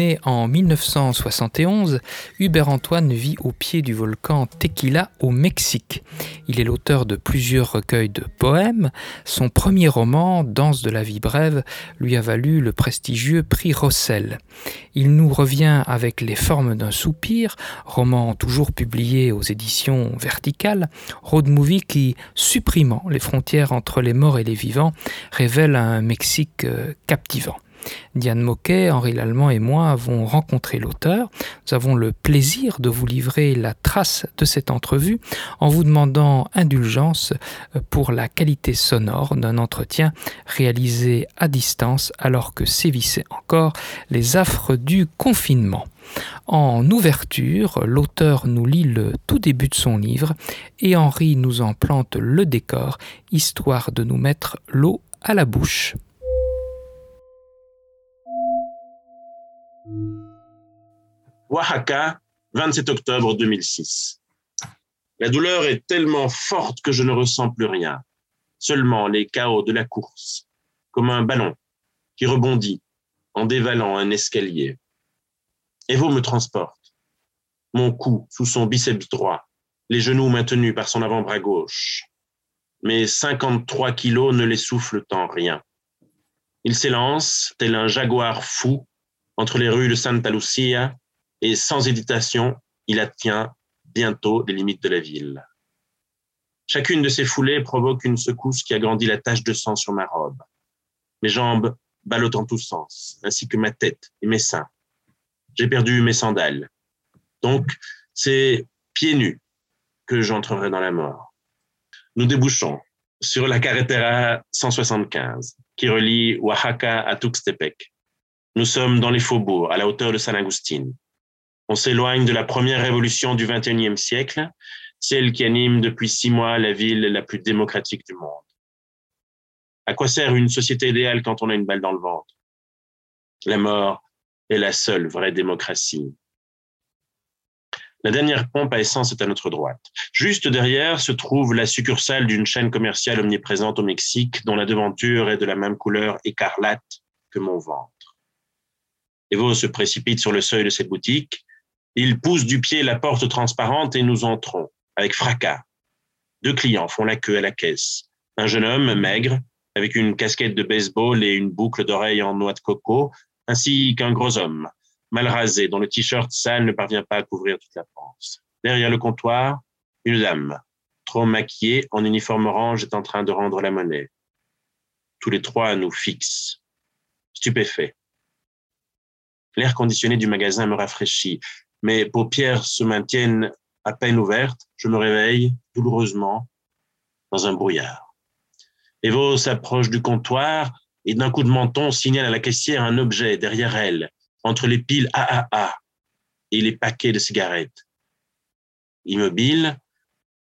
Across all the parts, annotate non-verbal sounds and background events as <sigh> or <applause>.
Né en 1971, Hubert Antoine vit au pied du volcan Tequila au Mexique. Il est l'auteur de plusieurs recueils de poèmes. Son premier roman, Danse de la vie brève, lui a valu le prestigieux prix Rossel. Il nous revient avec Les formes d'un soupir, roman toujours publié aux éditions Verticales, road movie qui, supprimant les frontières entre les morts et les vivants, révèle un Mexique euh, captivant. Diane Moquet, Henri Lallemand et moi avons rencontré l'auteur. Nous avons le plaisir de vous livrer la trace de cette entrevue en vous demandant indulgence pour la qualité sonore d'un entretien réalisé à distance alors que sévissaient encore les affres du confinement. En ouverture, l'auteur nous lit le tout début de son livre et Henri nous en plante le décor, histoire de nous mettre l'eau à la bouche. Oaxaca, 27 octobre 2006. La douleur est tellement forte que je ne ressens plus rien, seulement les chaos de la course, comme un ballon qui rebondit en dévalant un escalier. Evo me transporte, mon cou sous son biceps droit, les genoux maintenus par son avant-bras gauche. Mes 53 kilos ne les soufflent en rien. Il s'élance, tel un jaguar fou, entre les rues de Santa Lucia et sans hésitation, il atteint bientôt les limites de la ville. Chacune de ces foulées provoque une secousse qui agrandit la tache de sang sur ma robe. Mes jambes ballottent en tous sens, ainsi que ma tête et mes seins. J'ai perdu mes sandales. Donc, c'est pieds nus que j'entrerai dans la mort. Nous débouchons sur la carretera 175 qui relie Oaxaca à Tuxtepec. Nous sommes dans les faubourgs, à la hauteur de San Agustin. On s'éloigne de la première révolution du XXIe siècle, celle qui anime depuis six mois la ville la plus démocratique du monde. À quoi sert une société idéale quand on a une balle dans le ventre? La mort est la seule vraie démocratie. La dernière pompe à essence est à notre droite. Juste derrière se trouve la succursale d'une chaîne commerciale omniprésente au Mexique dont la devanture est de la même couleur écarlate que mon ventre. Evo se précipite sur le seuil de cette boutique il pousse du pied la porte transparente et nous entrons, avec fracas. Deux clients font la queue à la caisse. Un jeune homme maigre, avec une casquette de baseball et une boucle d'oreille en noix de coco, ainsi qu'un gros homme, mal rasé, dont le t-shirt sale ne parvient pas à couvrir toute la panse. Derrière le comptoir, une dame, trop maquillée, en uniforme orange, est en train de rendre la monnaie. Tous les trois nous fixent, stupéfaits. L'air conditionné du magasin me rafraîchit. Mes paupières se maintiennent à peine ouvertes. Je me réveille douloureusement dans un brouillard. Evo s'approche du comptoir et d'un coup de menton signale à la caissière un objet derrière elle, entre les piles AAA et les paquets de cigarettes. Immobile,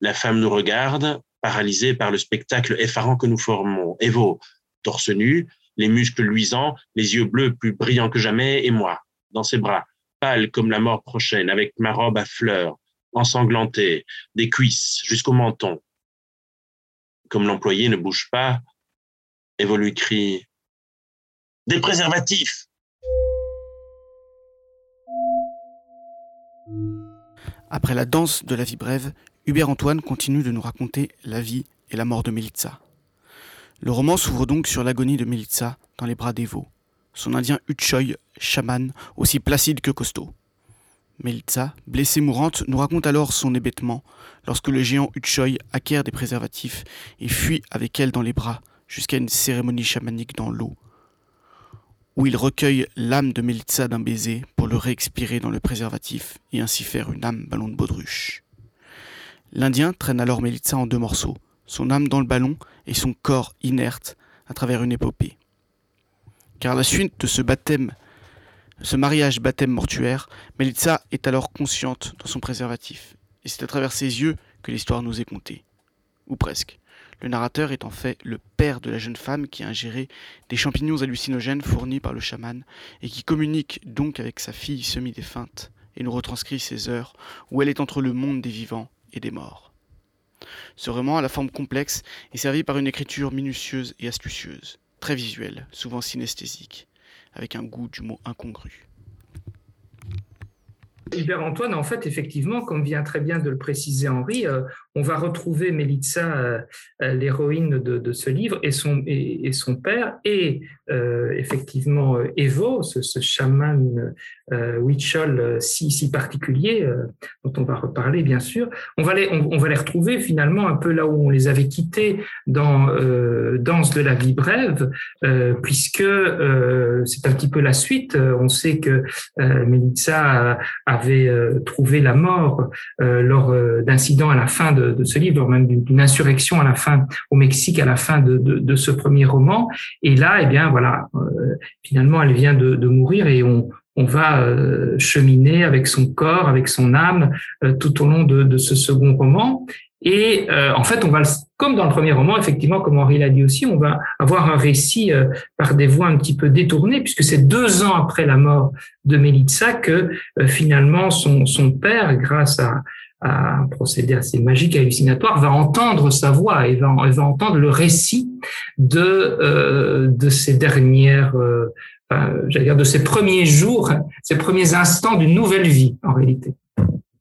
la femme nous regarde, paralysée par le spectacle effarant que nous formons. Evo, torse nu, les muscles luisants, les yeux bleus plus brillants que jamais, et moi, dans ses bras, pâle comme la mort prochaine, avec ma robe à fleurs, ensanglantée, des cuisses jusqu'au menton. Comme l'employé ne bouge pas, Evo lui crie Des préservatifs Après la danse de la vie brève, Hubert Antoine continue de nous raconter la vie et la mort de Melitza. Le roman s'ouvre donc sur l'agonie de Melitza dans les bras d'Evo son indien Uchoy, chaman, aussi placide que costaud. Melitza, blessée mourante, nous raconte alors son hébétement lorsque le géant Uchoy acquiert des préservatifs et fuit avec elle dans les bras jusqu'à une cérémonie chamanique dans l'eau, où il recueille l'âme de Melitza d'un baiser pour le réexpirer dans le préservatif et ainsi faire une âme ballon de baudruche. L'Indien traîne alors Melitza en deux morceaux, son âme dans le ballon et son corps inerte à travers une épopée car à la suite de ce baptême, ce mariage baptême mortuaire, Melitza est alors consciente dans son préservatif. Et c'est à travers ses yeux que l'histoire nous est contée. Ou presque. Le narrateur est en fait le père de la jeune femme qui a ingéré des champignons hallucinogènes fournis par le chaman et qui communique donc avec sa fille semi-défunte et nous retranscrit ses heures où elle est entre le monde des vivants et des morts. Ce roman, à la forme complexe, est servi par une écriture minutieuse et astucieuse très visuel, souvent synesthésique, avec un goût du mot incongru. Hubert Antoine, en fait, effectivement, comme vient très bien de le préciser Henri, euh, on va retrouver Melitza, l'héroïne de, ce livre, et son, et, son père, et effectivement Evo, ce, ce chaman si, particulier, dont on va reparler bien sûr. On va, les, on, va les retrouver finalement un peu là où on les avait quittés dans Danse de la vie brève, puisque c'est un petit peu la suite. On sait que Melitza avait euh, trouvé la mort euh, lors euh, d'incidents à la fin de, ce livre, même d'une insurrection à la fin au Mexique à la fin de, ce premier roman. Et là, eh bien voilà, finalement, elle vient de, mourir et on, va cheminer avec son corps, avec son âme, tout au long de, ce second roman. Et euh, en fait, on va, comme dans le premier roman, effectivement, comme Henri l'a dit aussi, on va avoir un récit euh, par des voies un petit peu détournées, puisque c'est deux ans après la mort de Melitza que euh, finalement son, son père, grâce à, à, un procédé assez magique hallucinatoire, va entendre sa voix et va, entendre le récit de, de ces dernières, j'allais dire, de ces premiers jours, ces premiers instants d'une nouvelle vie, en réalité.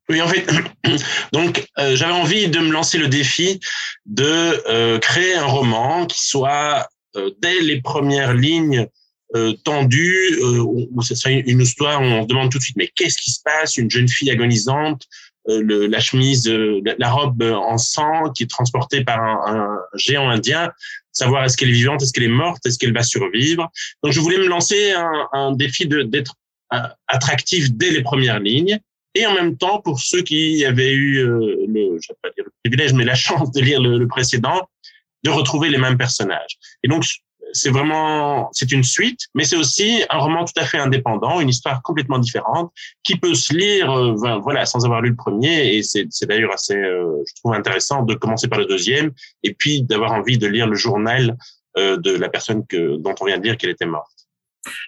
Oui, en fait, <clears throat> donc euh, j'avais envie de me lancer le défi de euh, créer un roman qui soit euh, dès les premières lignes tendu, où ce soit une histoire où on se demande tout de suite mais qu'est-ce qui se passe? Une jeune fille agonisante, le, la chemise, la robe en sang qui est transportée par un, un géant indien, savoir est-ce qu'elle est vivante, est-ce qu'elle est morte, est-ce qu'elle va survivre. Donc je voulais me lancer un, un défi d'être attractif dès les premières lignes et en même temps, pour ceux qui avaient eu euh, le, je vais pas dire le privilège, mais la chance de lire le, précédent, de retrouver les mêmes personnages. Et donc, c'est vraiment, c'est une suite, mais c'est aussi un roman tout à fait indépendant, une histoire complètement différente, qui peut se lire, euh, voilà, sans avoir lu le premier. Et c'est d'ailleurs assez, euh, je trouve intéressant de commencer par le deuxième, et puis d'avoir envie de lire le journal de la personne que, dont on vient de dire qu'elle était morte.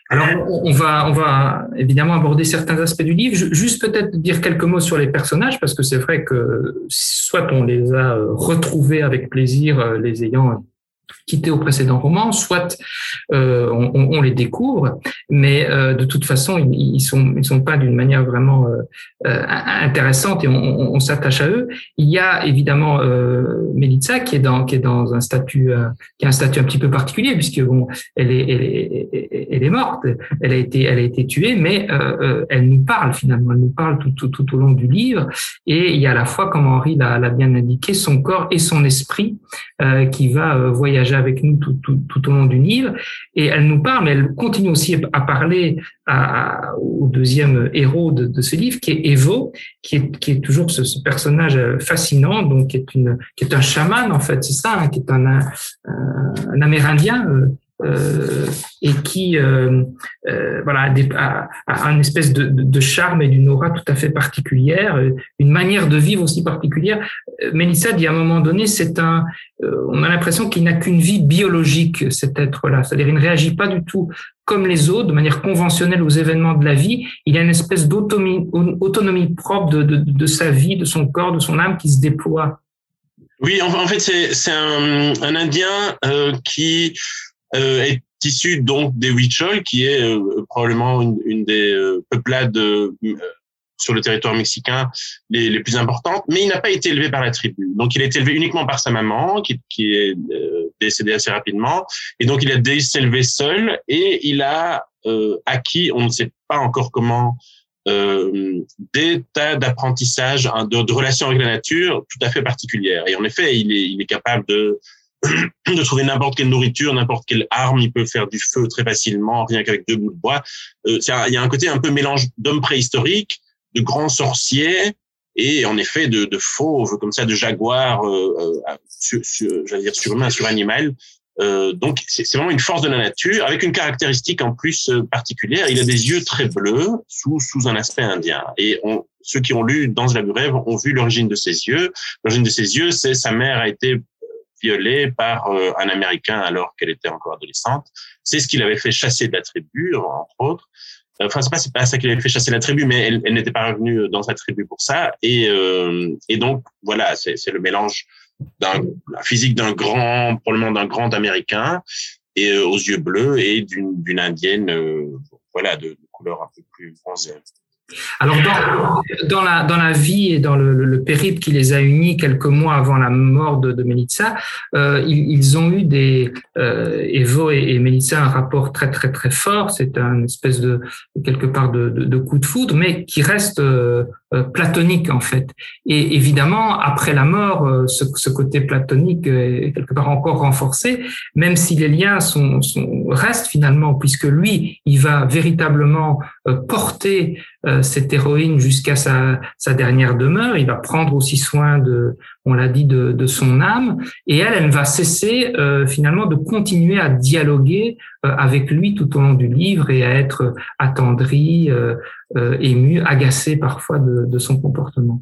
Alors, on va, on va évidemment aborder certains aspects du livre. Juste peut-être dire quelques mots sur les personnages, parce que c'est vrai que soit on les a euh, retrouvés avec plaisir, euh, les ayant quittés au précédent roman, soit euh, on, les découvre, mais euh, de toute façon, ils, ils sont ils sont pas d'une manière vraiment euh, intéressante et on, s'attache à eux. Il y a évidemment euh, qui est dans qui est dans un statut qui un statut un petit peu particulier puisque bon, elle est elle est, elle est morte, elle a été elle a été tuée, mais elle nous parle finalement, elle nous parle tout, tout, tout au long du livre. Et il y a à la fois, comme Henri l'a bien indiqué, son corps et son esprit qui va voyager avec nous tout, tout, tout, au long du livre. Et elle nous parle, mais elle continue aussi à parler au deuxième héros de, ce livre, qui est Evo, qui est, qui est toujours ce, personnage fascinant, donc qui est, une, qui est un chaman en fait, c'est ça, hein, qui est un Amérindien. Euh, euh, et qui euh, euh, voilà a, a, un espèce de, charme et d'une aura tout à fait particulière, une manière de vivre aussi particulière. Mélissa dit à un moment donné, c'est un, on a l'impression qu'il n'a qu'une vie biologique cet être-là, c'est-à-dire il ne réagit pas du tout comme les autres, de manière conventionnelle aux événements de la vie. Il a une espèce d'autonomie autonomie propre de, de, sa vie, de son corps, de son âme qui se déploie. Oui, en, fait, c'est un, un Indien qui est issu donc des Huichol, qui est euh, probablement une, une des euh, peuplades sur le territoire mexicain les, les, plus importantes, mais il n'a pas été élevé par la tribu. Donc il a été élevé uniquement par sa maman, qui, qui est décédée assez rapidement, et donc il a dû s'élever seul, et il a euh, acquis, on ne sait pas encore comment, euh, des tas d'apprentissages, hein, de, de, relations avec la nature tout à fait particulières. Et en effet, il est, il est capable de <clears throat> de trouver n'importe quelle nourriture, n'importe quelle arme. Il peut faire du feu très facilement, rien qu'avec deux bouts de bois. Euh, il y a un côté un peu mélange d'hommes préhistoriques, de grands sorciers et en effet de, de fauves comme ça, de jaguars, euh, euh sur, j'allais dire surhumain, suranimal. Euh, donc c'est vraiment une force de la nature avec une caractéristique en plus euh, particulière. Il a des yeux très bleus sous sous un aspect indien. Et on, ceux qui ont lu Dans la rêve ont vu l'origine de ses yeux. L'origine de ses yeux, c'est sa mère a été violée par euh, un Américain alors qu'elle était encore adolescente. C'est ce qu'il avait fait chasser de la tribu, entre autres. Enfin, c'est pas, pas ça qu'il avait fait chasser la tribu, mais elle, elle n'était pas revenue dans sa tribu pour ça. Et, euh, et donc, voilà, c'est, le mélange d'un physique d'un grand, probablement d'un grand Américain, et euh, aux yeux bleus, et d'une, d'une indienne, voilà, de, de, couleur un peu plus bronzée. Alors dans, la, dans la vie et dans le, le, périple qui les a unis quelques mois avant la mort de, de euh, ils, ont eu des euh, Evo et, et un rapport très très très fort. C'est un espèce de quelque part de, de, coup de foudre, mais qui reste euh platonique en fait. Et évidemment après la mort, euh, ce, ce, côté platonique est quelque part encore renforcé, même si les liens sont, sont restent finalement, puisque lui il va véritablement euh, porter cette héroïne jusqu'à sa, sa, dernière demeure. Il va prendre aussi soin de, on l'a dit, de, son âme. Et elle, elle va cesser euh, finalement de continuer à dialoguer euh, avec lui tout au long du livre et à être attendrie, euh, émue, agacée parfois de, son comportement.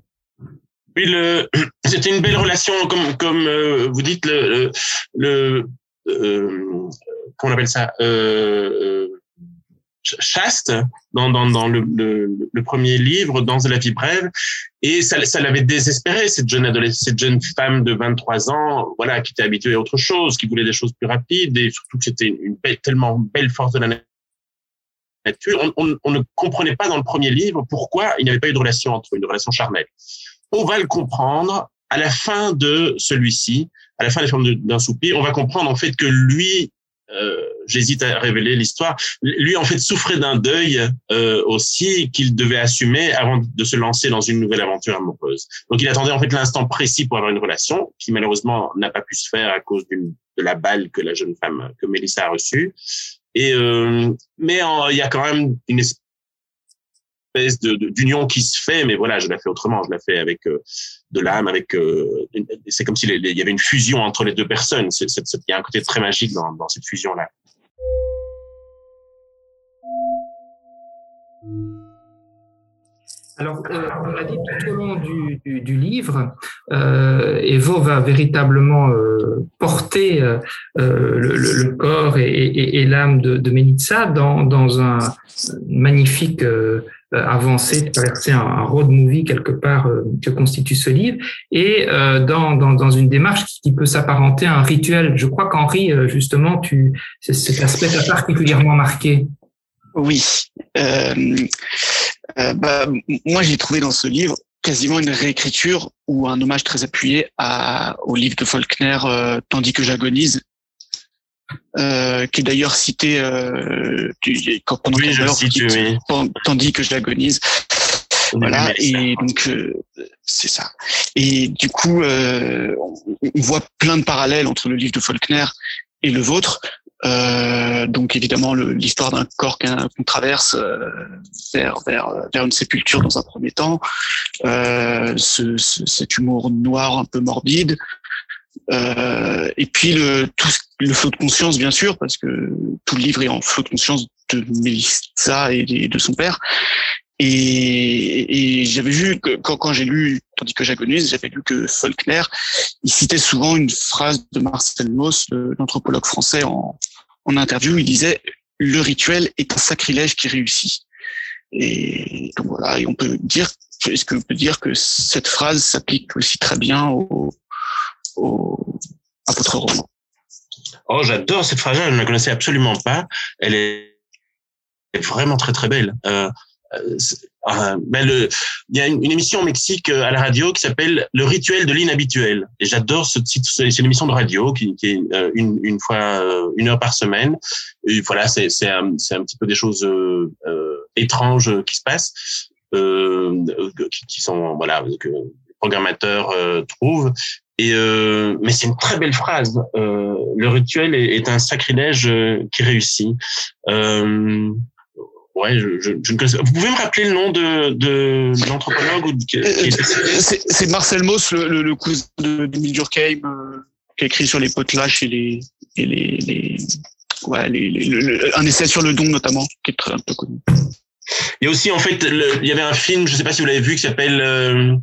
Oui, <clears throat> c'était une belle relation, comme, vous dites, le, qu'on appelle ça chaste dans, le, premier livre, Dans la vie brève, et ça, ça l'avait désespéré, cette jeune adolescente, cette jeune femme de 23 ans, voilà, qui était habituée à autre chose, qui voulait des choses plus rapides, et surtout que c'était une tellement belle force de la nature. On, on, on, ne comprenait pas dans le premier livre pourquoi il n'y avait pas eu de relation entre eux, une relation charnelle. On va le comprendre à la fin de celui-ci, à la fin des formes d'un soupir, on va comprendre en fait que lui euh, j'hésite à révéler l'histoire. Lui, en fait, souffrait d'un deuil euh, aussi qu'il devait assumer avant de se lancer dans une nouvelle aventure amoureuse. Donc, il attendait en fait l'instant précis pour avoir une relation, qui malheureusement n'a pas pu se faire à cause de la balle que la jeune femme, que Mélissa a reçue. Et euh, mais il y a quand même une d'union qui se fait, mais voilà, je la fais autrement. Je la fais avec euh, de l'âme, avec. Euh, c'est comme s'il y avait une fusion entre les deux personnes. Il y a un côté très magique dans, cette fusion-là. Alors, euh, on l'a dit tout au long du, livre, Evo va véritablement porter le, corps et, l'âme de, de dans un magnifique euh, avancée, traverser un, road movie quelque part euh, que constitue ce livre, et dans, dans, dans, une démarche qui peut s'apparenter à un rituel. Je crois qu'Henri, justement, tu, cet aspect t'a particulièrement marqué. Oui. Euh, euh, bah, moi, j'ai trouvé dans ce livre quasiment une réécriture ou un hommage très appuyé à, au livre de Faulkner, euh, Tandis que j'agonise, euh, qui est d'ailleurs cité euh, quand pendant oui, cite, Tandis que j'agonise. Voilà, et donc euh, c'est ça. Et du coup, euh, on voit plein de parallèles entre le livre de Faulkner et le vôtre, euh, donc évidemment l'histoire d'un corps qu'on traverse euh, vers, vers, vers une sépulture dans un premier temps, euh, ce, ce, cet humour noir un peu morbide, euh, et puis le, tout le flot de conscience bien sûr parce que tout le livre est en flot de conscience de Mélissa et de, son père. Et, et j'avais vu que quand, quand j'ai lu, tandis que j'agonise, j'avais lu que Faulkner, il citait souvent une phrase de Marcel Mauss, l'anthropologue français, en, en interview. Il disait le rituel est un sacrilège qui réussit. Et donc voilà, et on peut dire, est-ce que peut dire que cette phrase s'applique aussi très bien au, Oh, j'adore cette phrase, je ne la connaissais absolument pas. Elle est vraiment très très belle. Euh, euh, euh, le, il y a une, émission au Mexique euh, à la radio qui s'appelle Le rituel de l'inhabituel. Et j'adore ce titre. C'est une émission de radio qui, est une, fois une heure par semaine. Voilà, c'est un, petit peu des choses étranges qui se passent, qui, sont voilà que les programmateurs trouvent. Et mais c'est une très belle phrase. le rituel est, est, un sacrilège qui réussit. Ouais, je, je, je, ne connais pas. Vous pouvez me rappeler le nom de, de, de l'anthropologue de... C'est Marcel Mauss, le, le, le cousin d'Emile Durkheim, euh, qui a écrit sur les potlatches et les, et les, les, ouais, les, un essai sur le don notamment, qui est très un peu connu. Il y a aussi en fait, le, il y avait un film, je ne sais pas si vous l'avez vu, qui s'appelle euh,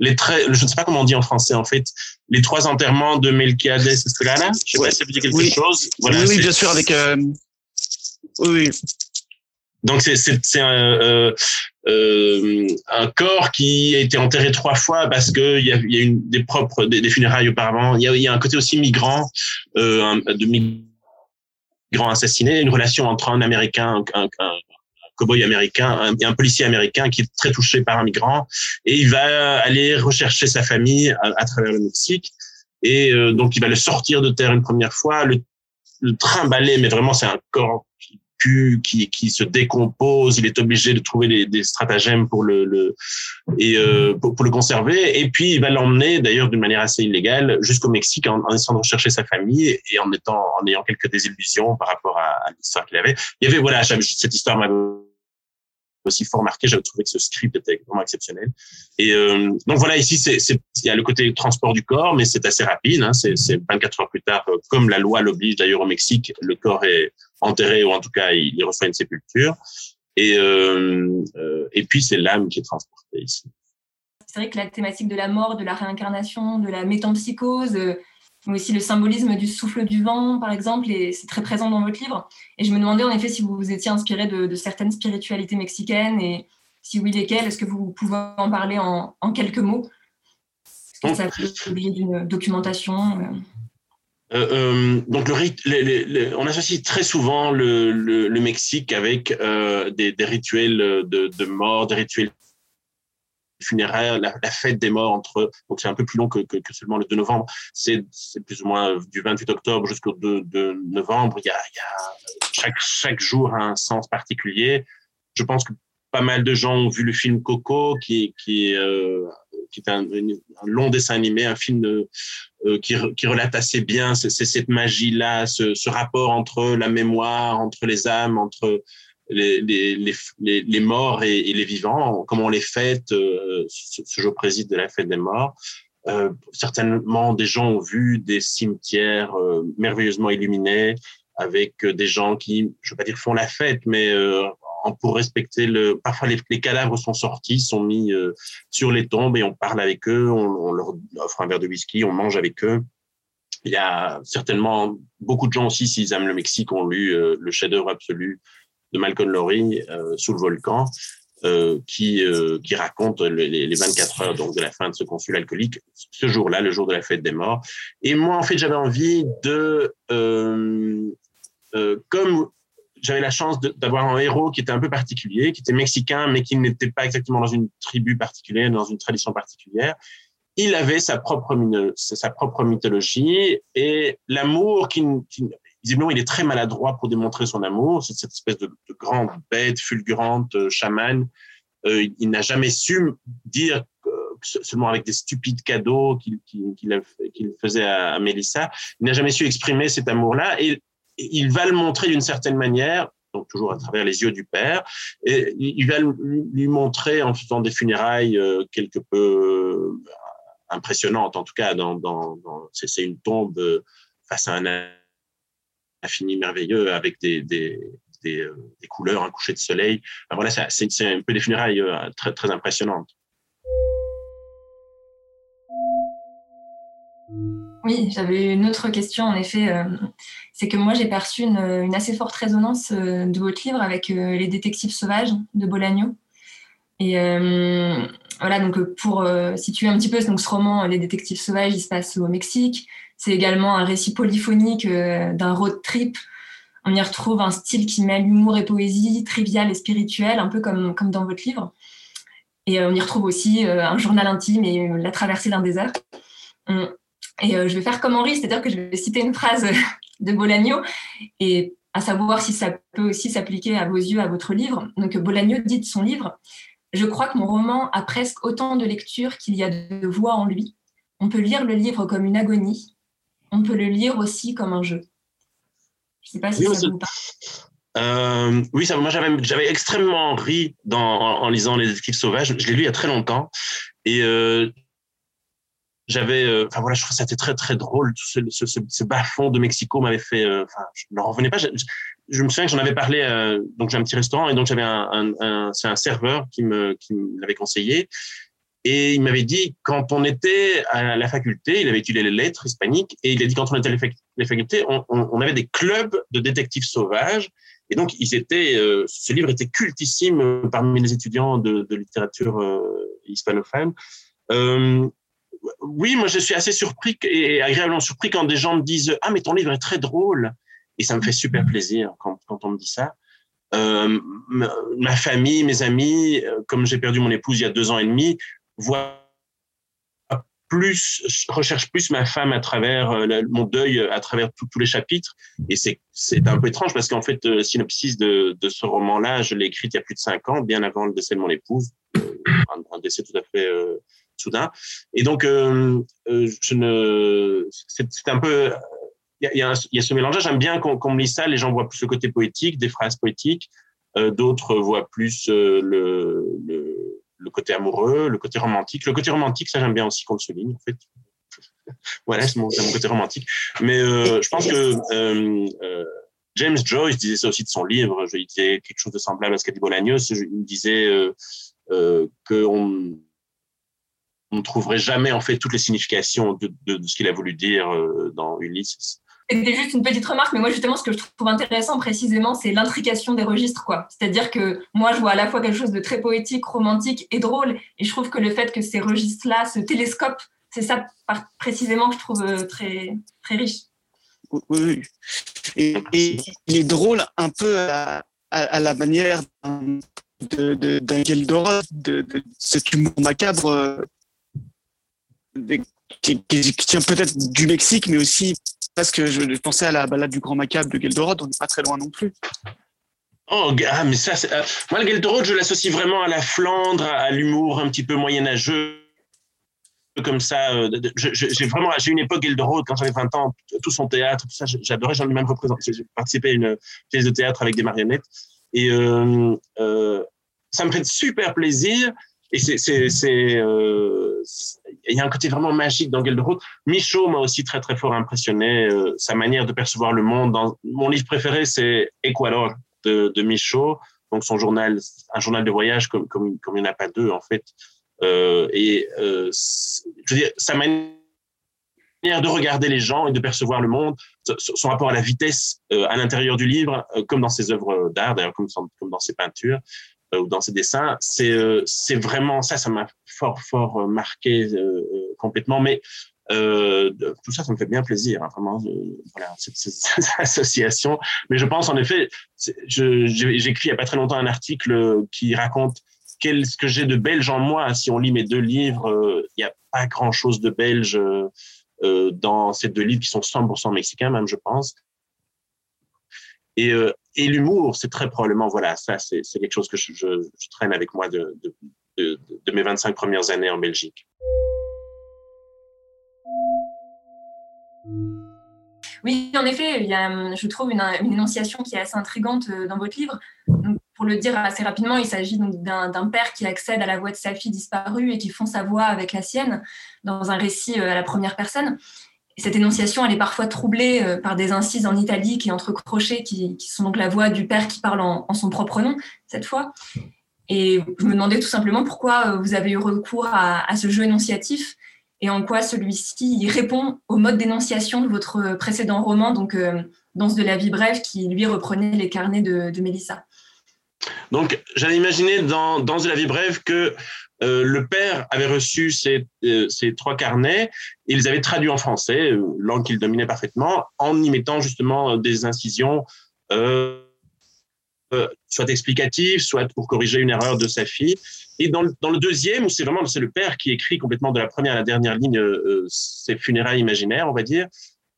les traits, je ne sais pas comment on dit en français en fait, les trois enterrements de Melquiades Estrada. Je sais ouais. pas si ça veut dire quelque oui. chose. Voilà, oui, oui bien sûr, avec. Euh, oui. Donc c'est un, euh, euh, un corps qui a été enterré trois fois parce que il y a, y a une, des propres des, des, funérailles auparavant. Il y a, y a un côté aussi migrant euh, de migrants assassinés, une relation entre un Américain, un, un, cow-boy américain, un, un, policier américain qui est très touché par un migrant et il va aller rechercher sa famille à, travers le Mexique et euh, donc il va le sortir de terre une première fois, le, le trimballer, mais vraiment c'est un corps qui, qui se décompose. Il est obligé de trouver des, stratagèmes pour le, le et euh, pour, le conserver. Et puis il va l'emmener, d'ailleurs d'une manière assez illégale, jusqu'au Mexique en, en, essayant de rechercher sa famille et en étant en ayant quelques désillusions par rapport à, à l'histoire qu'il avait. Il y avait voilà cette histoire aussi fort marqué. J'avais trouvé que ce script était vraiment exceptionnel. Et euh, donc voilà, ici, il y a le côté transport du corps, mais c'est assez rapide. Hein, c'est, 24 heures plus tard, euh, comme la loi l'oblige d'ailleurs au Mexique, le corps est enterré ou en tout cas il, reçoit une sépulture. Et, euh, et puis c'est l'âme qui est transportée ici. C'est vrai que la thématique de la mort, de la réincarnation, de la métampsychose, euh, mais aussi le symbolisme du souffle du vent, par exemple, et c'est très présent dans votre livre. Et je me demandais en effet si vous vous étiez inspiré de, de certaines spiritualités mexicaines et si oui, lesquelles. Est-ce que vous pouvez en parler en, en quelques mots? Est-ce que ça peut d'une documentation euh, euh, donc, le, les, les, on associe très souvent le, le, le Mexique avec euh, des, des, rituels de, de, mort, des rituels funéraires, la, fête des morts entre donc c'est un peu plus long que, seulement le 2 novembre. C'est plus ou moins du 28 octobre jusqu'au 2, 2, novembre. Il y a, a chaque, chaque jour un sens particulier. Je pense que pas mal de gens ont vu le film Coco, qui, qui, euh, qui est un, un, long dessin animé, un film euh, qui, qui, relate assez bien cette magie-là, ce, rapport entre la mémoire, entre les âmes, entre les, les, les, les morts et, les vivants, comment on les fête. Euh, ce, ce jour préside de la fête des morts. Euh, certainement, des gens ont vu des cimetières euh, merveilleusement illuminés avec des gens qui, je ne veux pas dire font la fête, mais euh, pour respecter le. Parfois, les, les, cadavres sont sortis, sont mis euh, sur les tombes et on parle avec eux, on, on, leur offre un verre de whisky, on mange avec eux. Il y a certainement beaucoup de gens aussi, s'ils aiment le Mexique, ont lu euh, le chef-d'œuvre absolu de Malcolm Lowry, euh, Sous le volcan, euh, qui, euh, qui raconte les, les, 24 heures donc de la fin de ce consul alcoolique, ce jour-là, le jour de la fête des morts. Et moi, en fait, j'avais envie de, comme j'avais la chance d'avoir un héros qui était un peu particulier, qui était mexicain, mais qui n'était pas exactement dans une tribu particulière, dans une tradition particulière. Il avait sa propre, sa propre mythologie et l'amour qui, visiblement, il est très maladroit pour démontrer son amour. C'est cette espèce de, de, grande bête fulgurante, euh, chamane. Euh, il, n'a jamais su dire euh, seulement avec des stupides cadeaux qu'il qu qu faisait à, Mélissa. Il n'a jamais su exprimer cet amour-là et il va le montrer d'une certaine manière, donc toujours à travers les yeux du père, et il va lui montrer en faisant des funérailles quelque peu impressionnantes, en tout cas, dans, c'est une tombe face à un infini merveilleux avec des, des, des, des couleurs, un coucher de soleil. voilà, c'est un peu des funérailles très, très impressionnantes. Oui, j'avais une autre question, en effet. Euh, c'est que moi, j'ai perçu une, assez forte résonance euh, de votre livre avec euh, Les détectives sauvages de Bolagno. Et euh, voilà, donc pour euh, situer un petit peu donc, ce roman, Les détectives sauvages, il se passe au Mexique. C'est également un récit polyphonique euh, d'un road trip. On y retrouve un style qui mêle humour et poésie, trivial et spirituel, un peu comme, comme dans votre livre. Et on y retrouve aussi un journal intime et la traversée d'un désert. Et euh, je vais faire comme Henri, c'est-à-dire que je vais citer une phrase <laughs> de Bolagno et à savoir si ça peut aussi s'appliquer à vos yeux, à votre livre. Donc Bolagno dit de son livre Je crois que mon roman a presque autant de lectures qu'il y a de voix en lui. On peut lire le livre comme une agonie. On peut le lire aussi comme un jeu. Je ne sais pas si oui, ça vous parle. Euh, oui, ça, moi j'avais extrêmement ri dans, en, en, lisant Les Détectives Sauvages. Je l'ai lu il y a très longtemps. Et euh, j'avais, euh, enfin voilà, je trouve que c'était très très drôle. Tout ce, ce, ce, ce bas fond de Mexico m'avait fait, enfin, je ne revenais pas. Je, je, me souviens que j'en avais parlé. Donc j'ai un petit restaurant et donc j'avais un, un, un c'est un serveur qui me qui l'avait conseillé et il m'avait dit quand on était à la faculté, il avait étudié les lettres hispaniques et il a dit quand on était à la faculté, on, avait des clubs de détectives sauvages. Et donc, ils étaient, euh, ce livre était cultissime parmi les étudiants de, littérature euh, hispanophone. Euh, oui, moi je suis assez surpris et agréablement surpris quand des gens me disent Ah, mais ton livre est très drôle. Et ça me fait super plaisir quand on me dit ça. ma famille, mes amis, comme j'ai perdu mon épouse il y a deux ans et demi, voient plus, recherche plus ma femme à travers euh, mon deuil, à travers tous les chapitres. Et c'est, un peu étrange parce qu'en fait, le synopsis de, de ce roman-là, je l'ai écrit il y a plus de cinq ans, bien avant le décès de mon épouse, euh, un, décès tout à fait euh, soudain. Et donc, je ne, c'est, un peu, il y a, y a, ce mélange. J'aime bien qu'on, qu'on me lit ça. Les gens voient plus le côté poétique, des phrases poétiques. d'autres voient plus le, le le côté amoureux, le côté romantique. Le côté romantique, ça j'aime bien aussi qu'on le souligne, en fait. <laughs> voilà, c'est mon, côté romantique. Mais euh, je pense que euh, euh, James Joyce disait ça aussi de son livre. Je disais quelque chose de semblable à ce qu'a dit Bolaños. Il disait qu'on on ne trouverait jamais en fait toutes les significations de, de ce qu'il a voulu dire dans Ulysses. C'était juste une petite remarque, mais moi justement ce que je trouve intéressant précisément, c'est l'intrication des registres, quoi. C'est-à-dire que moi je vois à la fois quelque chose de très poétique, romantique et drôle, et je trouve que le fait que ces registres-là se télescopent, c'est ça précisément que je trouve euh, très très riche. Oui, oui. Et, il est drôle un peu à, la manière d'un de, de, de, cet humour macabre euh, qui, tient peut-être du Mexique, mais aussi parce que je, pensais à la balade du Grand Macabre de Geldorod, on n'est pas très loin non plus. Oh, ah, mais ça, euh, moi, le Geldorod, je l'associe vraiment à la Flandre, à, l'humour un petit peu moyenâgeux, comme ça. Euh, j'ai vraiment, j'ai une époque Geldorod, quand j'avais 20 ans, tout son théâtre, tout ça, j'adorais, j'en ai même représenté. J'ai participé à une pièce de théâtre avec des marionnettes. Et euh, ça me fait super plaisir. Et c'est, il y a un côté vraiment magique dans Gelderot. Michaud m'a aussi très très fort impressionné, euh, sa manière de percevoir le monde. Dans, mon livre préféré, c'est Ecuador de, de Michaud, donc son journal, un journal de voyage comme, comme, comme il n'y en a pas deux en fait. Euh, et euh, je veux dire, sa manière de regarder les gens et de percevoir le monde, son rapport à la vitesse euh, à l'intérieur du livre, euh, comme dans ses œuvres d'art, d'ailleurs comme, comme, dans ses peintures, euh, ou dans ses dessins, c'est euh, c'est vraiment ça, ça m'a fort fort euh, marqué complètement. Mais tout ça, ça me fait bien plaisir, hein, vraiment, voilà, <laughs> cette, association. Mais je pense en effet, j'ai écrit il n'y a pas très longtemps un article qui raconte quel, ce que j'ai de belge en moi. Si on lit mes deux livres, il n'y a pas grand-chose de belge dans ces deux livres qui sont 100% mexicains, même, je pense. Et, euh, et l'humour, c'est très probablement, voilà, ça, c'est quelque chose que je, traîne avec moi de, de, de, de, mes 25 premières années en Belgique. Oui, en effet, il y a, je trouve une, énonciation qui est assez intrigante euh, dans votre livre. pour le dire assez rapidement, il s'agit d'un père qui accède à la voix de sa fille disparue et qui fond sa voix avec la sienne dans un récit euh, à la première personne cette énonciation, elle est parfois troublée euh, par des incises en italique et entre crochets qui, sont donc la voix du père qui parle en, son propre nom, cette fois. Et je me demandais tout simplement pourquoi euh, vous avez eu recours à, ce jeu énonciatif et en quoi celui-ci répond au mode d'énonciation de votre précédent roman, donc euh, Danse de la vie brève, qui lui reprenait les carnets de, de Mélissa. Donc, j'avais imaginé dans Danse de la vie brève que euh, le père avait reçu ces, euh, trois carnets et ils avaient traduit en français, euh, langue qu'il dominait parfaitement, en y mettant justement des incisions, soit explicatives, soit pour corriger une erreur de sa fille. Et dans le, deuxième, où c'est vraiment c'est le père qui écrit complètement de la première à la dernière ligne ses funérailles imaginaires, on va dire.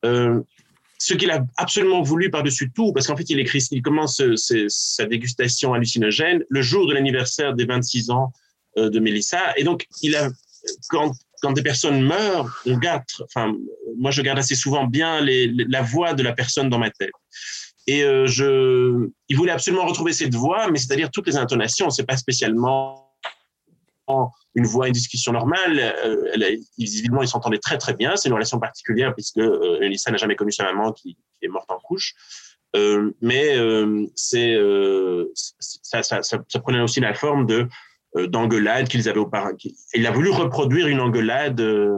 ce qu'il a absolument voulu par-dessus tout, parce qu'en fait, il écrit, il commence sa dégustation hallucinogène le jour de l'anniversaire des 26 ans de Mélissa. Et donc, il a, quand, quand des personnes meurent, on garde, enfin, moi, je garde assez souvent bien les, la voix de la personne dans ma tête. Et euh, je, il voulait absolument retrouver cette voix, mais c'est-à-dire toutes les intonations. C'est pas spécialement une voix, une discussion normale. Euh, visiblement, ils s'entendaient très très bien. C'est une relation particulière puisque euh, n'a jamais connu sa maman qui, est morte en couche. Euh, mais euh, c'est ça, ça, ça, ça, prenait aussi la forme de euh, d'engueulade qu'ils avaient auparavant. Il a voulu reproduire une engueulade euh,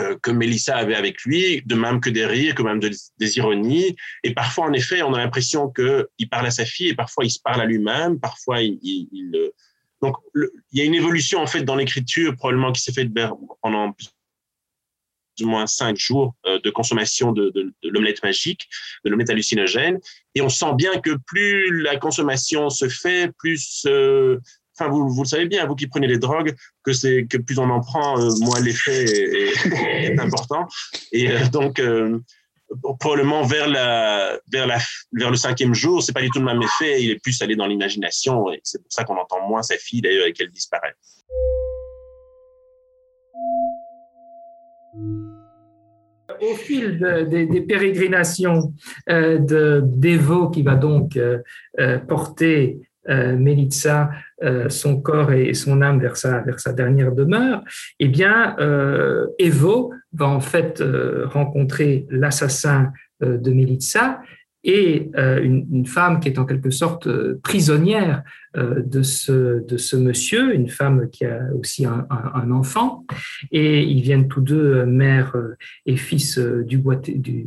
euh, que Mélissa avait avec lui, de même que des rires, que même des ironies. Et parfois, en effet, on a l'impression qu'il parle à sa fille et parfois il se parle à lui-même, parfois il... donc, il y a une évolution en fait dans l'écriture probablement qui s'est faite pendant ou moins cinq jours de consommation de, l'omelette magique, de l'omelette hallucinogène. Et on sent bien que plus la consommation se fait, plus enfin vous, vous le savez bien, vous qui prenez les drogues, que c'est que plus on en prend, moins l'effet est, important. Et donc probablement vers, la, vers, la, vers le cinquième jour, c'est pas du tout le même effet, il est plus allé dans l'imagination, c'est pour ça qu'on entend moins sa fille d'ailleurs et qu'elle disparaît. Au fil des pérégrinations euh, d'Evo, qui va donc euh, euh, porter euh, euh, son corps et son âme vers sa, vers sa dernière demeure, eh bien, euh, Evo va en fait euh, rencontrer l'assassin de Melitza et euh, une, femme qui est en quelque sorte euh, prisonnière euh, de, ce, de ce monsieur, une femme qui a aussi un, enfant, et ils viennent tous deux mère et fils du, du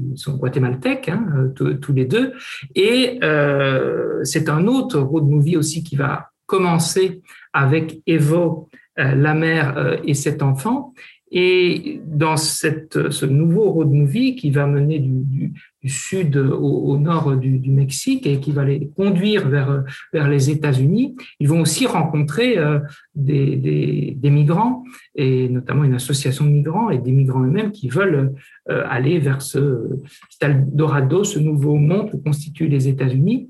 hein, tous les deux, et c'est un autre road movie aussi qui va commencer avec Evo, la mère et cet enfant, et dans cette, ce nouveau road movie qui va mener du, du, du sud au, nord du, du, Mexique et qui va les conduire vers, vers les États-Unis, ils vont aussi rencontrer euh, des, des, des, migrants et notamment une association de migrants et des migrants eux-mêmes qui veulent euh, aller vers ce, cet Eldorado, ce nouveau monde que constituent les États-Unis.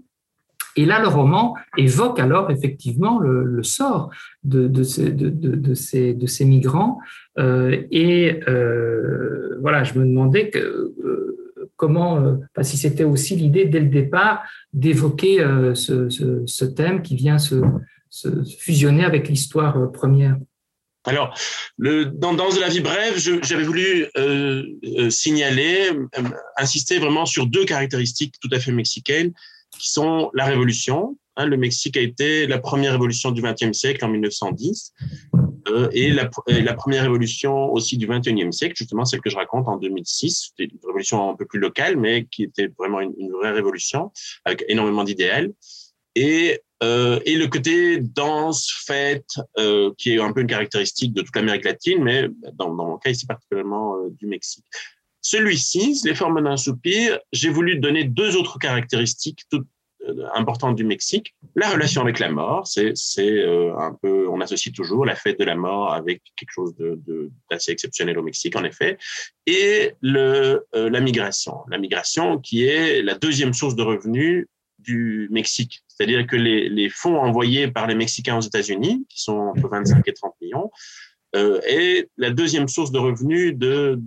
Et là, le roman évoque alors effectivement le, sort de, ces, migrants. Euh, et euh, voilà, je me demandais euh, comment, si c'était aussi l'idée dès le départ d'évoquer ce, thème qui vient se, fusionner avec l'histoire première. Alors, le, dans, dans la vie brève, j'avais voulu signaler, insister vraiment sur deux caractéristiques tout à fait mexicaines qui sont la révolution. Hein, le Mexique a été la première révolution du XXe siècle en 1910 euh, et, la, première révolution aussi du XXIe siècle, justement celle que je raconte en 2006. C'était une révolution un peu plus locale, mais qui était vraiment une, vraie révolution avec énormément d'idéal. Et, euh, le côté danse, fête, euh, qui est un peu une caractéristique de toute l'Amérique latine, mais dans, mon cas ici particulièrement du Mexique. Celui-ci, Les formes d'un soupir, j'ai voulu donner deux autres caractéristiques toutes euh, importantes du Mexique. La relation avec la mort, c'est euh, un peu, on associe toujours la fête de la mort avec quelque chose d'assez de, exceptionnel au Mexique, en effet, et euh, la migration. La migration qui est la deuxième source de revenus du Mexique. C'est-à-dire que les, fonds envoyés par les Mexicains aux États-Unis, qui sont entre 25 et 30 millions, est la deuxième source de revenus de,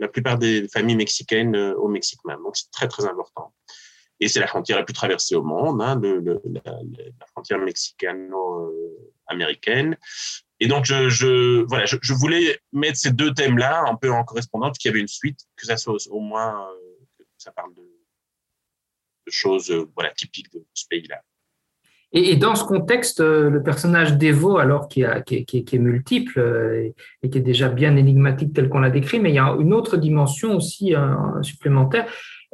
la plupart des familles mexicaines euh, au Mexique même. Donc, c'est très, très important. Et c'est la frontière la plus traversée au monde, hein, la, frontière mexicano-américaine. Et donc, je, voilà, je, voulais mettre ces deux thèmes-là un peu en correspondance, qu'il y avait une suite, que ça soit au moins, euh, que ça parle de, de choses euh, voilà, typiques de ce pays-là. Et, dans ce contexte, euh, le personnage d'Evo, alors qui, est multiple euh, et, qui est déjà bien énigmatique tel qu'on l'a décrit, mais il y a une autre dimension aussi euh, supplémentaire.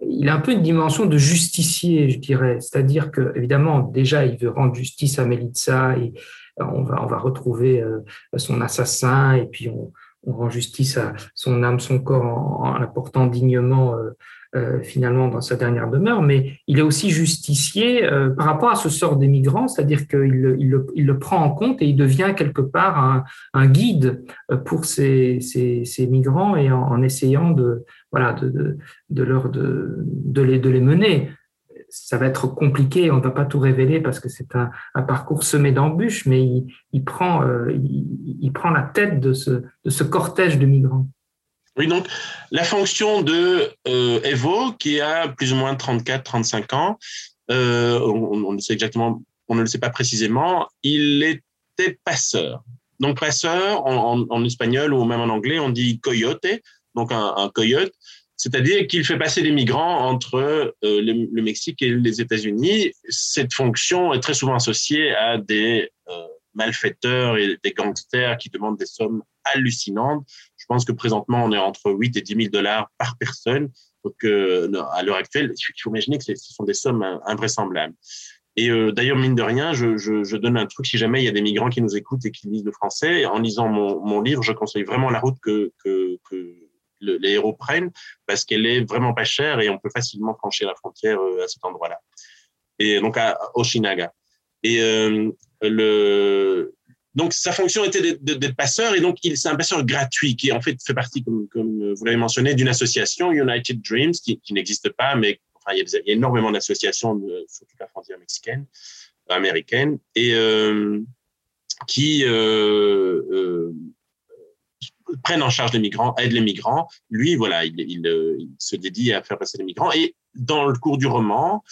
Il a un peu une dimension de justicier, je dirais. C'est-à-dire que, évidemment, déjà, il veut rendre justice à Melitza et on va, on va retrouver son assassin et puis on, rend justice à son âme, son corps en, en l'apportant dignement euh, finalement dans sa dernière demeure, mais il est aussi justicier euh, par rapport à ce sort des migrants, c'est-à-dire qu'il il le, prend en compte et il devient quelque part un, guide euh, pour ces, migrants et en, essayant de, voilà, de, leur, de, les, de les mener ça va être compliqué, on ne va pas tout révéler parce que c'est un, parcours semé d'embûches, mais il, prend, il, prend la tête de ce, de ce cortège de migrants. Oui, donc la fonction de euh, Evo, qui a plus ou moins 34-35 ans, euh, on, on, sait exactement, on ne le sait pas précisément, il était passeur. Donc passeur, en, espagnol ou même en anglais, on dit coyote, donc un, coyote, c'est-à-dire qu'il fait passer des migrants entre euh, le, Mexique et les États-Unis. Cette fonction est très souvent associée à des euh, malfaiteurs et des gangsters qui demandent des sommes hallucinantes pense que présentement, on est entre 8 et 10 000 dollars par personne. Donc, euh, à l'heure actuelle, il faut imaginer que ce sont des sommes invraisemblables. Et euh, d'ailleurs, mine de rien, je, je, je, donne un truc, si jamais il y a des migrants qui nous écoutent et qui lisent le français, en lisant mon, livre, je conseille vraiment la route que, les héros prennent, parce qu'elle est vraiment pas chère et on peut facilement franchir la frontière euh, à cet endroit-là. Et donc à Oshinaga. Et le, donc sa fonction était d'être passeur et donc c'est un passeur gratuit qui en fait fait partie, comme, comme vous l'avez mentionné, d'une association United Dreams qui, n'existe pas, mais il, y a, énormément d'associations sur toute la frontière mexicaine, américaine, et euh, qui euh, euh, prennent en charge les migrants, aident les migrants. Lui, voilà, il, il, se dédie à faire passer les migrants. Et dans le cours du roman,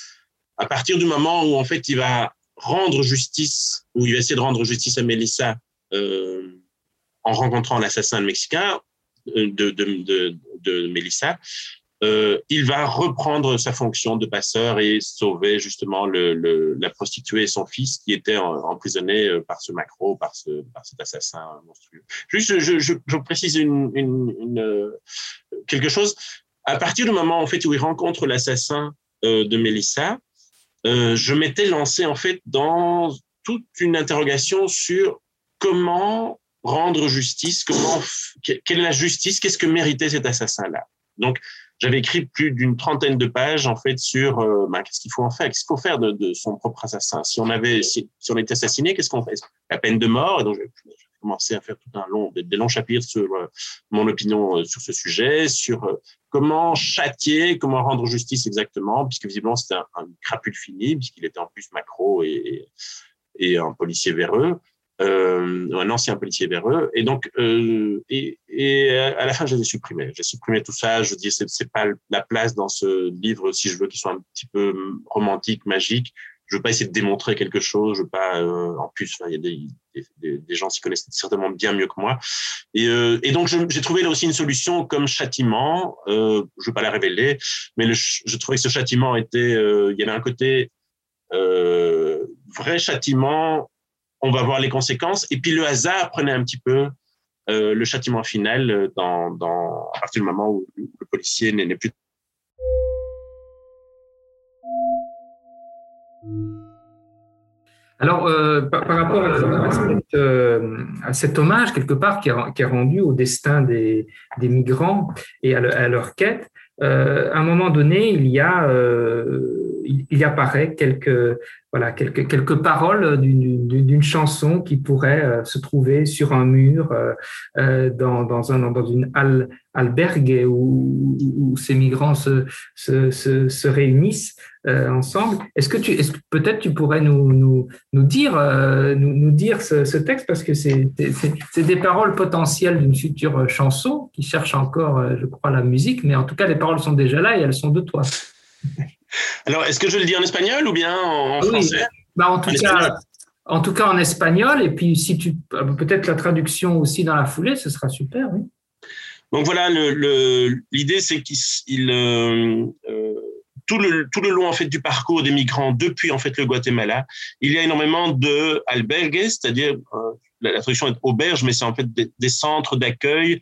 à partir du moment où en fait il va rendre justice, où il va essayer de rendre justice à Melissa en rencontrant l'assassin mexicain de, de, de, de Melissa, euh, il va reprendre sa fonction de passeur et sauver justement le, le, la prostituée et son fils qui étaient emprisonnés euh, par ce macro, par, ce, par cet assassin monstrueux. Juste, je, je, je précise une, une, une, euh, quelque chose. À partir du moment en fait où il rencontre l'assassin euh, de Mélissa, euh, je m'étais lancé en fait dans toute une interrogation sur comment rendre justice, comment, quelle est la justice, qu'est-ce que méritait cet assassin-là. Donc, j'avais écrit plus d'une trentaine de pages en fait sur euh, bah, qu'est-ce qu'il faut en faire, qu'est-ce qu'il faut faire de, son propre assassin. Si on avait, si, on était assassiné, qu'est-ce qu'on fait? La peine de mort. Et donc j'ai commencé à faire tout un long, des, longs chapitres sur euh, mon opinion euh, sur ce sujet, sur euh, comment châtier, comment rendre justice exactement, puisque visiblement c'était un, crapule fini, puisqu'il était en plus macro et, et un policier véreux un ancien policier véreux. Et donc, et, à la fin, je l'ai supprimé. J'ai supprimé tout ça. Je dis, c'est, c'est pas la place dans ce livre si je veux qu'il soit un petit peu romantique, magique. Je veux pas essayer de démontrer quelque chose. Je veux pas. Euh, en plus, il y a des, des, des gens qui connaissent certainement bien mieux que moi. Et, euh, et donc, j'ai trouvé là aussi une solution comme châtiment. Euh, je veux pas la révéler, mais le, je trouvais que ce châtiment était. Euh, il y avait un côté vrai châtiment on va voir les conséquences. Et puis le hasard prenait un petit peu euh, le châtiment final euh, dans, dans, à partir du moment où le policier n'est plus. Alors, euh, par, rapport à, cette, euh, à, cet hommage, quelque part, qui est, rendu au destin des, des migrants et à, le, à leur quête, euh, à un moment donné, il y a, il, apparaît quelques, voilà, quelques, quelques paroles d'une chanson qui pourrait euh, se trouver sur un mur euh, euh, dans, dans, un, dans une al, albergue où, où, ces migrants se, se, se, se réunissent ensemble. Est-ce que tu, est peut-être tu pourrais nous, nous, nous dire, nous, dire ce, ce, texte parce que c'est des paroles potentielles d'une future chanson qui cherche encore, je crois, la musique, mais en tout cas les paroles sont déjà là et elles sont de toi. <laughs> Alors, est-ce que je le dis en espagnol ou bien en, oui. français? Bah, en, tout en, cas, en tout cas en espagnol, et puis si tu peut-être la traduction aussi dans la foulée, ce sera super. Oui. Donc voilà, l'idée c'est qu'il euh, euh, tout le tout le long en fait du parcours des migrants depuis en fait le Guatemala, il y a énormément de albergues, c'est-à-dire euh, la, la, traduction est auberge, mais c'est en fait des, des centres d'accueil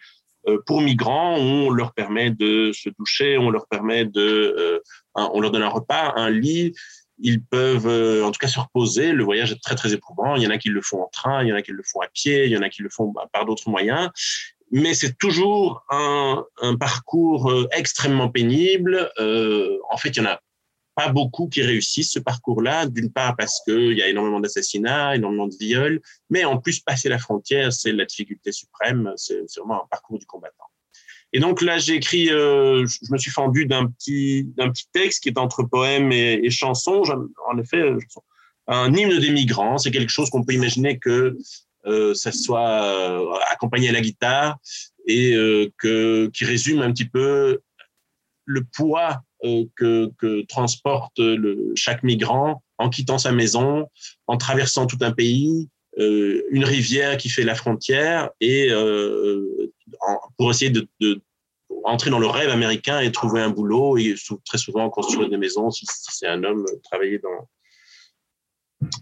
euh, pour migrants, on leur permet de se doucher, on leur permet de, euh, on leur donne un repas, un lit. Ils peuvent, euh, en tout cas, se reposer. Le voyage est très très éprouvant. Il y en a qui le font en train, il y en a qui le font à pied, il y en a qui le font bah, par d'autres moyens. Mais c'est toujours un, un, parcours extrêmement pénible. en fait, il y en a pas beaucoup qui réussissent ce parcours-là, d'une part parce qu'il y a énormément d'assassinats, énormément de viols, mais en plus, passer la frontière, c'est la difficulté suprême, c'est vraiment un parcours du combattant. Et donc là, j'ai écrit, euh, je me suis fendu d'un petit, d'un petit texte qui est entre poème et, chanson. En effet, un hymne des migrants, c'est quelque chose qu'on peut imaginer que euh, ça soit euh, accompagné à la guitare et euh, que, qui résume un petit peu le poids euh, que, transporte chaque migrant en quittant sa maison, en traversant tout un pays, euh, une rivière qui fait la frontière, et euh, pour essayer de, entrer dans le rêve américain et trouver un boulot, et très souvent construire des maisons, si, si c'est un homme, travailler dans,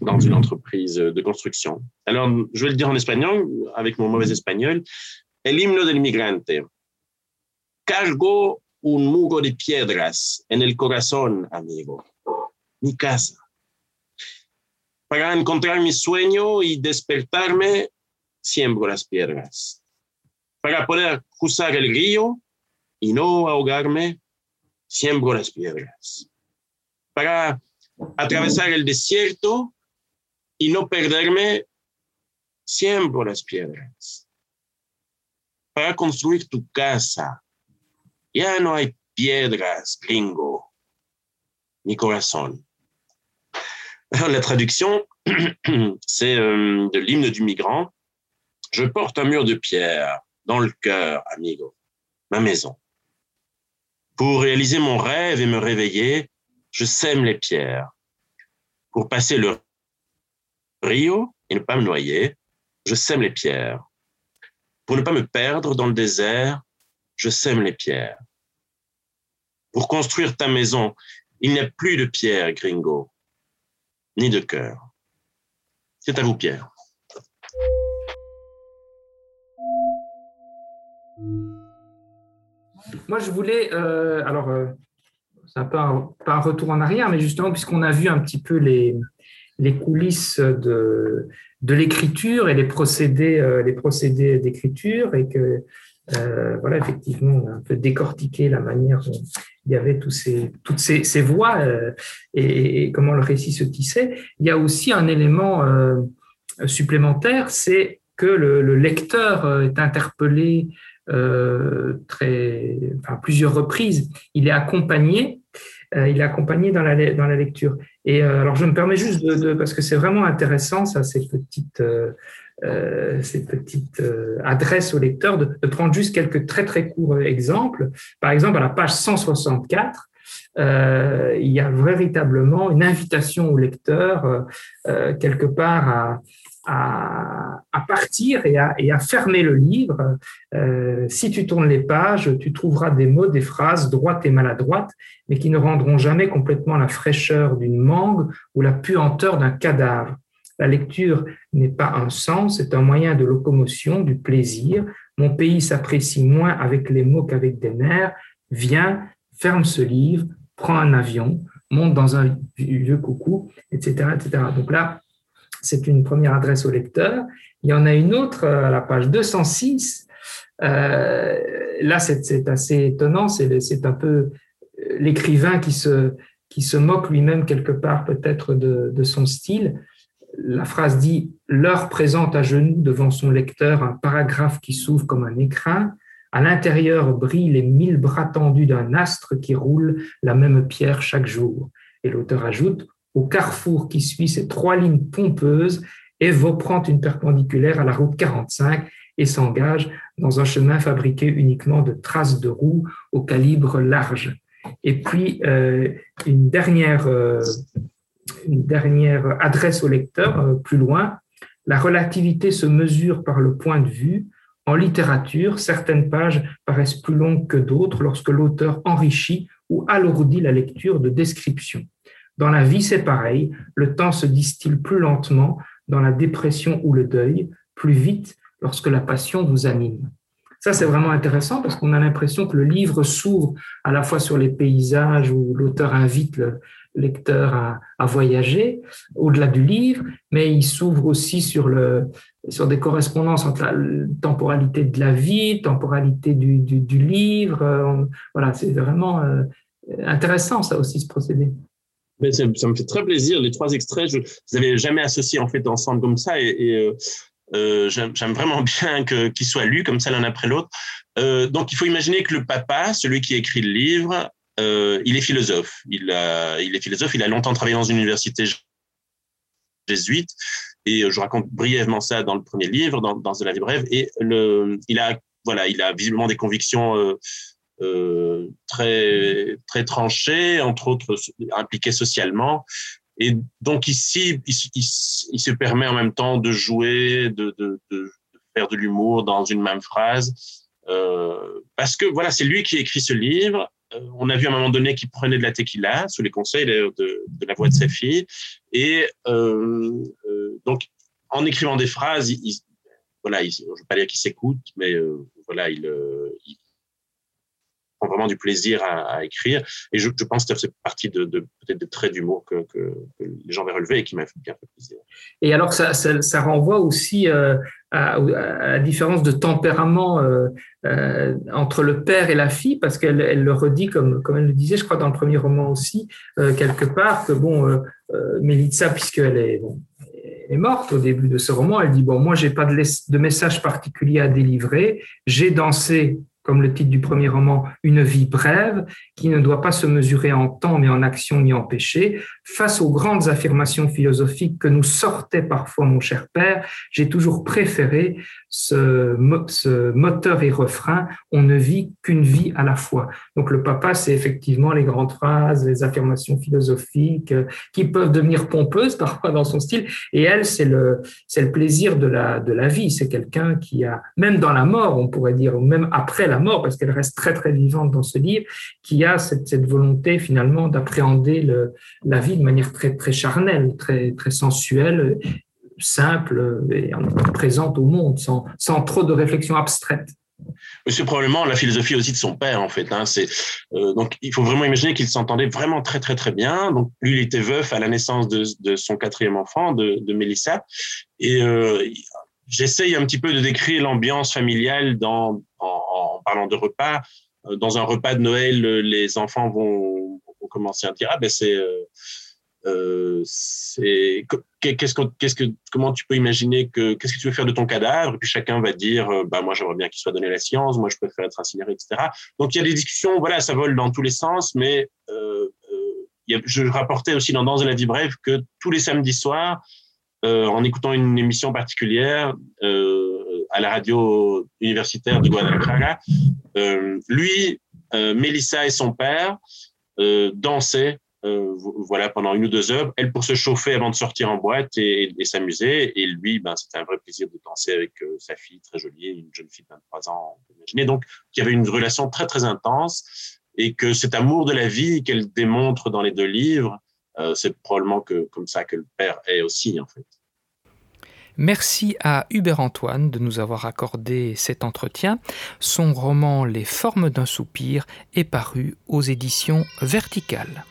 dans une entreprise de construction. Alors, je vais le dire en espagnol, avec mon mauvais espagnol. El himno del migrante. Cargo un muro de piedras en el corazón, amigo. Mi casa. Para encontrar mi sueño y despertarme, siembro las piedras. Para poder cruzar el río y no ahogarme, siembro las piedras. Para atravesar el desierto y no perderme, siembro las piedras. Para construir tu casa, ya no hay piedras, gringo, ni corazón. <laughs> La traduction, <clears throat> c'est euh, de l'hymne du migrant. Je porte un mur de pierre dans le cœur, amigo, ma maison. Pour réaliser mon rêve et me réveiller, je sème les pierres. Pour passer le rio et ne pas me noyer, je sème les pierres. Pour ne pas me perdre dans le désert, je sème les pierres. Pour construire ta maison, il n'y a plus de pierres, gringo, ni de cœur. C'est à vous, Pierre. Moi, je voulais, euh, alors, euh, pas un retour en arrière, mais justement, puisqu'on a vu un petit peu les, les coulisses de, de l'écriture et les procédés, euh, d'écriture, et que, voilà, effectivement, on a un peu décortiqué la manière dont il y avait ces, toutes ces, ces voix et, et, comment le récit se tissait. Il y a aussi un élément supplémentaire, c'est que le, le, lecteur est interpellé très, enfin, plusieurs reprises. Il est accompagné, euh, il est accompagné dans la, dans la lecture. Et euh, alors, je me permets juste de, parce que c'est vraiment intéressant, ça, ces petites, euh, ces petites adresses au lecteur, de, prendre juste quelques très très courts exemples. Par exemple, à la page 164. Euh, il y a véritablement une invitation au lecteur euh, quelque part à, à, partir et à, et à, fermer le livre. Euh, si tu tournes les pages, tu trouveras des mots, des phrases droites et maladroites, mais qui ne rendront jamais complètement la fraîcheur d'une mangue ou la puanteur d'un cadavre. La lecture n'est pas un sens, c'est un moyen de locomotion, du plaisir. Mon pays s'apprécie moins avec les mots qu'avec des nerfs. Viens, ferme ce livre, prends un avion, monte dans un vieux coucou, etc., etc. Donc là, c'est une première adresse au lecteur. Il y en a une autre à la page 206. Euh, là, c'est assez étonnant. C'est un peu l'écrivain qui se, qui se moque lui-même quelque part peut-être de, de, son style. La phrase dit L'heure présente à genoux devant son lecteur un paragraphe qui s'ouvre comme un écrin. À l'intérieur brillent les mille bras tendus d'un astre qui roule la même pierre chaque jour. Et l'auteur ajoute au carrefour qui suit ces trois lignes pompeuses, Evo prend une perpendiculaire à la route 45 et s'engage dans un chemin fabriqué uniquement de traces de roues au calibre large. Et puis, euh, une, dernière, euh, une dernière adresse au lecteur, euh, plus loin, la relativité se mesure par le point de vue. En littérature, certaines pages paraissent plus longues que d'autres lorsque l'auteur enrichit ou alourdit la lecture de descriptions. Dans la vie, c'est pareil. Le temps se distille plus lentement dans la dépression ou le deuil, plus vite lorsque la passion vous anime. Ça, c'est vraiment intéressant parce qu'on a l'impression que le livre s'ouvre à la fois sur les paysages où l'auteur invite le lecteur à, voyager au-delà du livre, mais il s'ouvre aussi sur, le, sur des correspondances entre la temporalité de la vie, temporalité du, du, livre. Voilà, c'est vraiment euh, intéressant ça aussi, ce procédé. Ça, me fait très plaisir. Les trois extraits, je ne les avais jamais associés en fait ensemble comme ça. Et, euh, euh, j'aime vraiment <laughs> bien qu'ils qu soient lus comme ça l'un après l'autre. Euh, donc il faut imaginer que le papa, celui qui écrit le livre, il est philosophe. Il, a, est philosophe. Il a longtemps travaillé dans une université jésuite. Et je raconte brièvement ça dans le premier livre, dans, dans la vie brève. Et il a, voilà, il a visiblement des convictions euh, très, très tranché, entre autres impliqué socialement. Et donc ici, il, il, il, se permet en même temps de jouer, de, faire de l'humour dans une même phrase, euh, parce que voilà, c'est lui qui écrit ce livre. Euh, on a vu à un moment donné qu'il prenait de la tequila sous les conseils de, la voix de sa fille, et donc en écrivant des phrases, il, voilà, je ne veux pas dire qu'il s'écoute, mais voilà, il, vraiment du plaisir à, écrire. Et je, pense que c'est partie de, peut-être des traits d'humour que, que, les gens avaient relevé et qui m'a bien fait plaisir. Et alors, ça, ça, renvoie aussi euh, à, la différence de tempérament euh, euh, entre le père et la fille, parce qu'elle elle le redit, comme, comme elle le disait, je crois, dans le premier roman aussi, quelque part, que bon, Mélitza, puisqu'elle est, bon, est morte au début de ce roman, elle dit, bon, moi, j'ai pas de message particulier à délivrer, j'ai dansé comme le titre du premier roman, une vie brève, qui ne doit pas se mesurer en temps, mais en action ni en péché. Face aux grandes affirmations philosophiques que nous sortait parfois mon cher père, j'ai toujours préféré ce, moteur et refrain, on ne vit qu'une vie à la fois. Donc le papa, c'est effectivement les grandes phrases, les affirmations philosophiques, euh, qui peuvent devenir pompeuses <laughs> parfois dans son style, et elle, c'est le, c'est le plaisir de la, de la vie. C'est quelqu'un qui a, même dans la mort, on pourrait dire, ou même après la mort, parce qu'elle reste très très vivante dans ce livre, qui a cette volonté finalement d'appréhender la vie de manière très très charnelle, très très sensuelle, simple et présente au monde, sans, sans trop de réflexion abstraite. C'est probablement la philosophie aussi de son père, en fait. Hein. Euh, donc il faut vraiment imaginer qu'il s'entendait vraiment très très très bien. Donc lui, il était veuf à la naissance de, de son quatrième enfant, de, de Mélissa, et euh, j'essaye un petit peu de décrire l'ambiance familiale dans en, parlant de repas. Euh, dans un repas de Noël, les enfants vont, commencer à dire ah ben c'est c'est qu'est-ce que, qu'est-ce que, comment tu peux imaginer que qu'est-ce que tu veux faire de ton cadavre? Et puis chacun va dire, bah moi j'aimerais bien qu'il soit donné à la science, moi je préfère être incinéré, etc. Donc il y a des discussions, voilà, ça vole dans tous les sens, mais euh, je rapportais aussi dans Dans de la vie brève que tous les samedis soirs, en écoutant une émission particulière, à la radio universitaire de Guadalajara. Euh, lui, euh, Mélissa et son père euh, voilà, pendant une ou deux heures, elle pour se chauffer avant de sortir en boîte et, s'amuser, et lui, ben, c'était un vrai plaisir de danser avec sa fille très jolie, une jeune fille de 23 ans, on. Donc, il y avait une relation très, très intense, et que cet amour de la vie qu'elle démontre dans les deux livres, c'est probablement que, comme ça que le père est aussi, en fait. Merci à Hubert Antoine de nous avoir accordé cet entretien. Son roman Les formes d'un soupir est paru aux éditions Verticales.